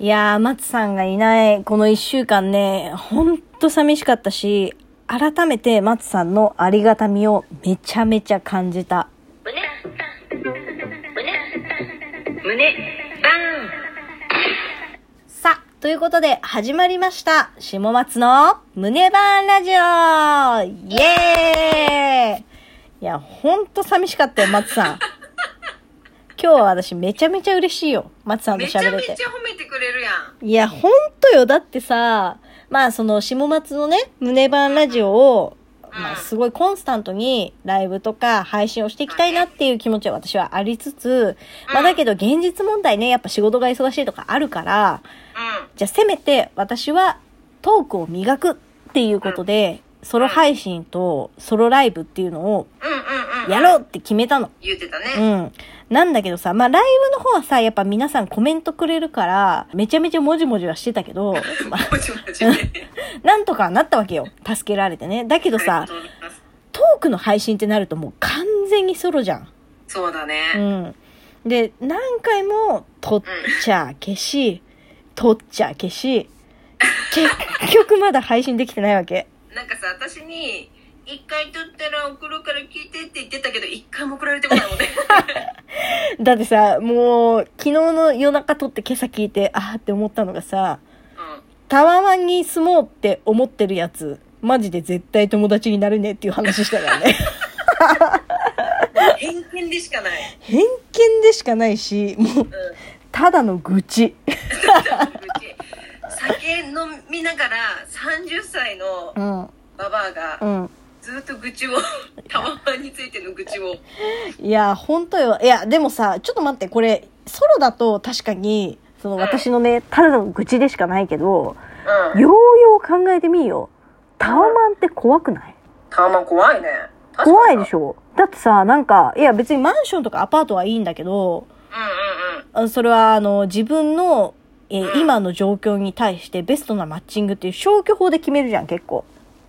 いやー、松さんがいないこの一週間ね、ほんと寂しかったし、改めて松さんのありがたみをめちゃめちゃ感じた。胸胸バンさあ、ということで始まりました。下松の胸バーンラジオイエーイいや、ほんと寂しかったよ、松さん。今日は私めちゃめちゃ嬉しいよ。松さんとーンめちゃ喋れてめち。ゃ褒めてくれるやんいや、ほんとよ。だってさ、まあその下松のね、胸版ラジオを、まあすごいコンスタントにライブとか配信をしていきたいなっていう気持ちは私はありつつ、まあだけど現実問題ね、やっぱ仕事が忙しいとかあるから、うんじゃあせめて私はトークを磨くっていうことで、ソロ配信とソロライブっていうのをやろうって決めたの。言ってたねうん。なんだけどさ、まあ、ライブの方はさ、やっぱ皆さんコメントくれるから、めちゃめちゃもじもじはしてたけど、まあ、もちもちね なんとかなったわけよ。助けられてね。だけどさトークの配信ってなるともう完全にソロじゃん。うそうだねん。で、何回も撮っちゃ消し、撮っちゃ消し、結局まだ配信できてないわけ。なんかさ私に一回撮ったら送るから聞いてって言ってたけど一回も送られてこないもんね だってさ、もう、昨日の夜中撮って今朝聞いて、あーって思ったのがさ、うんタワマンに住もうって思ってるやつ、マジで絶対友達になるねっていう話したからね。偏見でしかない偏見でしかないし、もう、うんただの愚痴。飲みながら30歳のうん。ババアがうん。ずっと愚痴をタワマンについての愚痴を。いや、ほんとよ。いや、でもさ、ちょっと待って、これ、ソロだと確かに、その私のね、ただの愚痴でしかないけど、うん。ようよう考えてみよ。タワマンって怖くない？タワマン怖いね。怖いでしょょ？だってさ、なんか、いや別にマンションとかアパートはいいんだけど、うんうんうん。あそれはあの、自分の、えーうん今の状況に対してベストなマッチングっていう消去法で決めるじゃん、結構。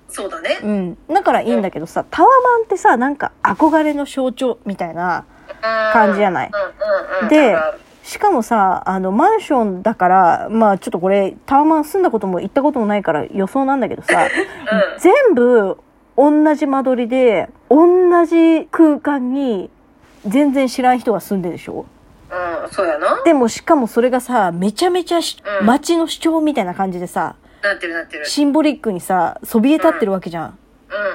そうだねうん。だからいいんだけどさ、タワマンってさ、なんか憧れの象徴みたいな。感じじゃない？うんうんうんでしかもさ、あの、マンションだから、まあちょっとこれ、タワマン住んだことも行ったこともないから予想なんだけどさ、うん全部同じ間取りで、同じ空間に全然知らん人が住んでるでしょ？うんそうやなでもしかもそれがさ、めちゃめちゃしうん街の主張みたいな感じでさ、なってるなってるシンボリックにさ、そびえ立ってるわけじゃん。うんうんう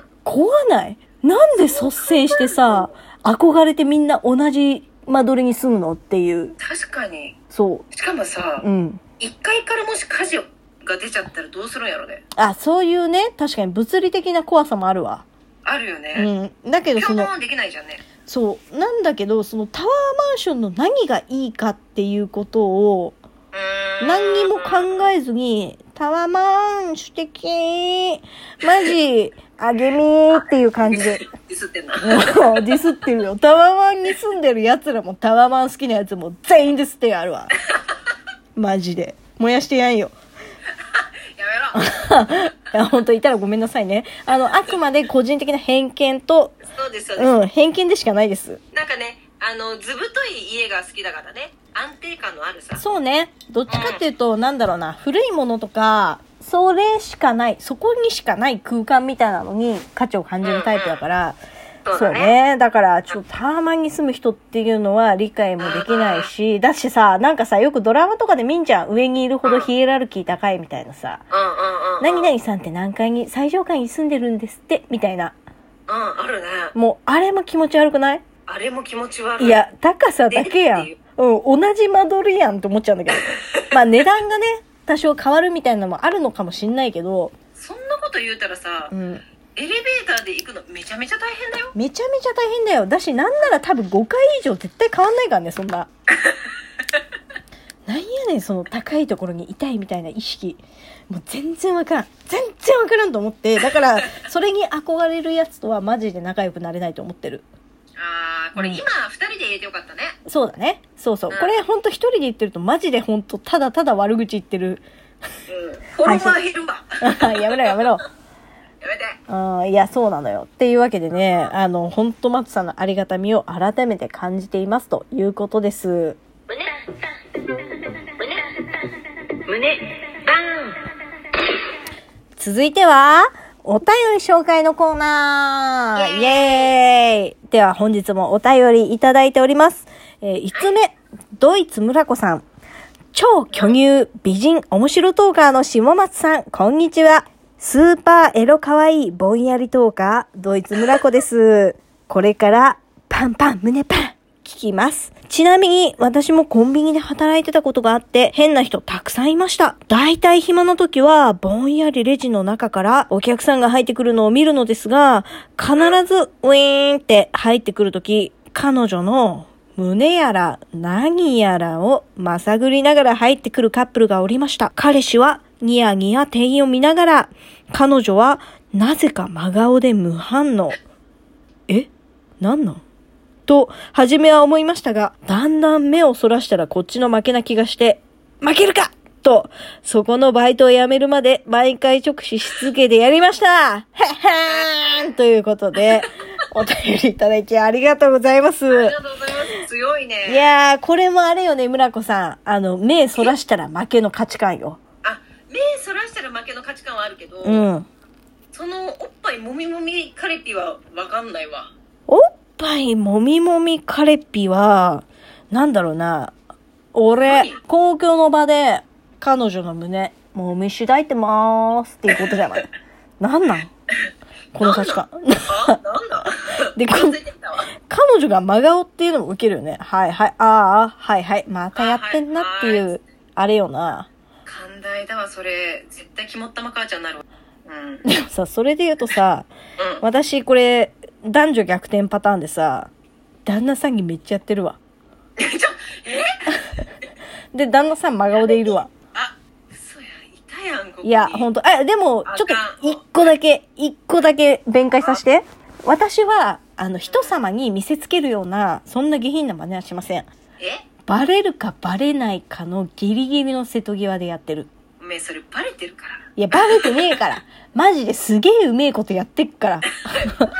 ん怖ない？なんで率先してさ、憧れてみんな同じ間取りに住むのっていう。確かにそしかもさう。うん。1階からもし火事が出ちゃったらどうするんやろねあ、そういうね、確かに物理的な怖さもあるわ。あるよねうん。だけどその、できないじゃんねそう。なんだけど、そのタワーマンションの何がいいかっていうことを、何にも考えずに、タワマン素敵マジ、あげみーっていう感じで。ディスってんなディスってるよ。タワマンに住んでる奴らもタワマン好きな奴も全員ディスってやるわ。マジで。燃やしてやんよ。やめろ いや、本当いたらごめんなさいね。あの、あくまで個人的な偏見と、そうですそうです、うん、偏見でしかないです。なんかねあの図太い家が好きだからね。安定感のあるさ。そうね。どっちかっていうと、なんだろうな、古いものとか、それしかない、そこにしかない空間みたいなのに価値を感じるタイプだから、そうそうだね。ね。だから、ちょっとタワマンに住む人っていうのは理解もできないし、だしさ、なんかさ、よくドラマとかで見んじゃん。上にいるほどヒエラルキー高いみたいなさ。うんうんうんうん。何々さんって何階に、最上階に住んでるんですって、みたいな。うんあるね。もう、あれも気持ち悪くない？あれも気持ち悪いいや、高さだけやん。うん、同じ間取りやんって思っちゃうんだけど。まあ値段がね、多少変わるみたいなのもあるのかもしんないけど、そんなこと言うたらさ、うん。エレベーターで行くのめちゃめちゃ大変だよめちゃめちゃ大変だよ。だし、なんなら多分5回以上絶対変わんないからね、そんな。なんやねん、その高いところにいたいみたいな意識。もう全然わからん。全然わからんと思って。だから、それに憧れるやつとはマジで仲良くなれないと思ってる。あ ーこれうん今二人で言えてよかったねそうだね。そうそう。うんこれほんと一人で言ってるとマジでほんとただただ悪口言ってる。うんフォロワー減るわ やめろやめろ。やめてうん、いや、そうなのよ。っていうわけでね、あの、ほんと松さんのありがたみを改めて感じていますということです。胸胸胸バ続いては、お便り紹介のコーナーイイエーイでは本日もお便りいただいております。えー、5つ目、ドイツ村子さん。超巨乳、美人、面白トーカーの下松さん、こんにちは。スーパーエロかわいいぼんやりトーカー、ドイツ村子です。これから、パンパン、胸パン、聞きます。ちなみに、私もコンビニで働いてたことがあって、変な人たくさんいました。だいたい暇な時は、ぼんやりレジの中からお客さんが入ってくるのを見るのですが、必ず、ウィーンって入ってくる時、彼女の胸やら何やらをまさぐりながら入ってくるカップルがおりました。彼氏はニヤニヤ店員を見ながら、彼女はなぜか真顔で無反応。え？なんなん？と、初めは思いましたが、だんだん目をそらしたらこっちの負けな気がして、負けるかと、そこのバイトを辞めるまで毎回直視し続けてやりましたはっはーんということで、お便りいただきありがとうございます。ありがとうございます。強いね。いやー、これもあれよね、村子さん。あの、目そらしたら負けの価値観よ。あ、目そらしたら負けの価値観はあるけど、うん。そのおっぱいもみもみカレピはわかんないわ。ぱいもみもみカレッピは、なんだろうな。俺何、公共の場で彼女の胸、もみしだいてまーすっていうことじゃない。なんなん？この価値観。あ、なんなず いてきたわ。彼女が真顔っていうのもウケるよね。はいはい、ああ、はいはい、またやってんなっていはいはう、あれよな。寛大だわ、それ。絶対肝っ玉母ちゃんになるわ。うん。でもさ、それで言うとさ、うん。私これ、男女逆転パターンでさ、旦那さんにめっちゃやってるわ。ちょ、え？で、旦那さん真顔でいるわ。あ、嘘や、いたやん、ここに。いや、ほんと、あ、でも、ちょっと一個だけ、一個だけ弁解させて。私は、あの、人様に見せつけるような、そんな下品な真似はしません。え？バレるかバレないかのギリギリの瀬戸際でやってる。おめえそれバレてるから。いや、バレてねえから。マジですげえうめえことやってっから。バレ。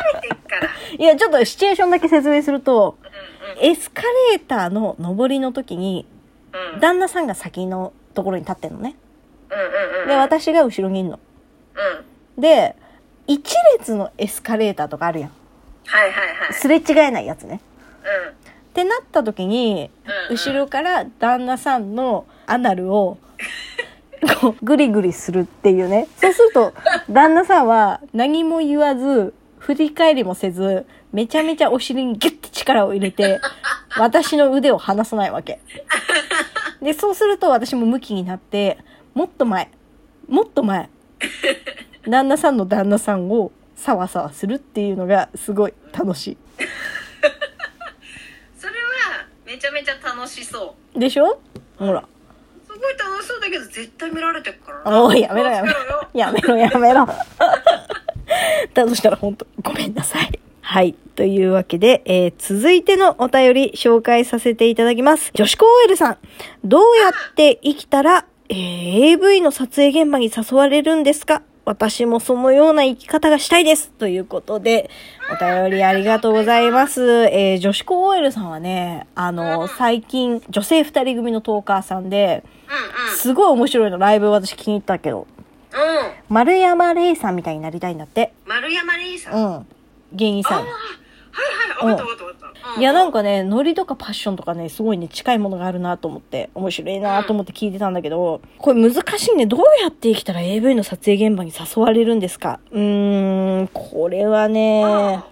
いや、ちょっとシチュエーションだけ説明すると、うエスカレーターの上りの時に。旦那さんが先のところに立ってんのね。で、私が後ろにいんの。うん。で、一列のエスカレーターとかあるやん。はいはいはい。すれ違えないやつね。うん。ってなった時に、うん後ろから旦那さんのアナルを、こう、グリグリするっていうね。そうすると、旦那さんは何も言わず、振り返りもせず、めちゃめちゃお尻にギュッて力を入れて、私の腕を離さないわけ。で、そうすると私も向きになって、もっと前、もっと前、旦那さんの旦那さんをサワサワするっていうのがすごい楽し それはめちゃめちゃ楽しそう。い。でしょ？ほら。すごい楽しそうだけど絶対見られてるからな。おい、やめろやめろ。やめろやめろ。だとしたら本当ごめんなさい。はい。というわけで、えー続いてのお便り紹介させていただきます。女子高 OL さん。どうやって生きたら、えー AV の撮影現場に誘われるんですか私もそのような生き方がしたいです。ということで、お便りありがとうございます。えー女子高 OL さんはね、あの、最近、女性二人組のトーカーさんで、すごい面白いの、ライブ私気に入ったけど、丸山礼さんみたいになりたいんだって。丸山礼さん。うあん。芸人あ、さん。はいはい。わかったわかったわかった。いや、なんか。かね、ノリとかパッションとかね、すごいね、近いものがあるなと思って、面白いなと思って聞いてたんだけど、これ難しいね。どうやって生きたら AV の撮影現場に誘われるんですかうーん、これはね、あ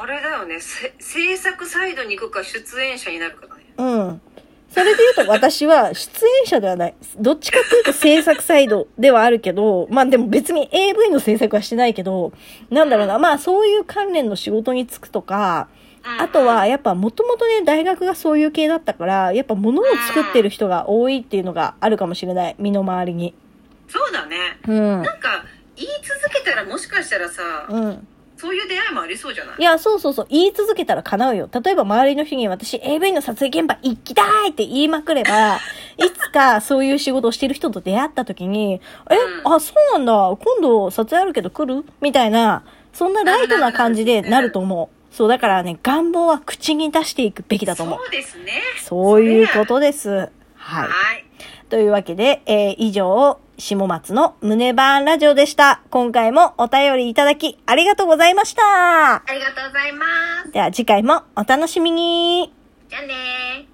あれだよね。せ制作サイドに行くか出演者になるかだね。うん。それで言うと私は出演者ではない。どっちかっていうと制作サイドではあるけど、まあでも別に AV の制作はしてないけど、なんだろうな、まあそういう関連の仕事に就くとか、あとは、やっぱもともとね、大学がそういう系だったから、やっぱ物を作ってる人が多いっていうのがあるかもしれない。身の回りに。そうだね。うん。なんか、言い続けたらもしかしたらさ、うん。そういう出会いもありそうじゃない？いや、そうそうそう。言い続けたら叶うよ。例えば周りの人に私 AV の撮影現場行きたいって言いまくれば、いつかそういう仕事をしてる人と出会った時に、え、うんあ、そうなんだ。今度撮影あるけど来る？みたいな、そんなライトな感じでなると思う。そう、だからね、願望は口に出していくべきだと思う。そうですね。そういうことです。はい。はい。というわけで、えー以上、下松の胸バーンラジオでした。今回もお便りいただきありがとうございました。ありがとうございます。では次回もお楽しみに。じゃあねー。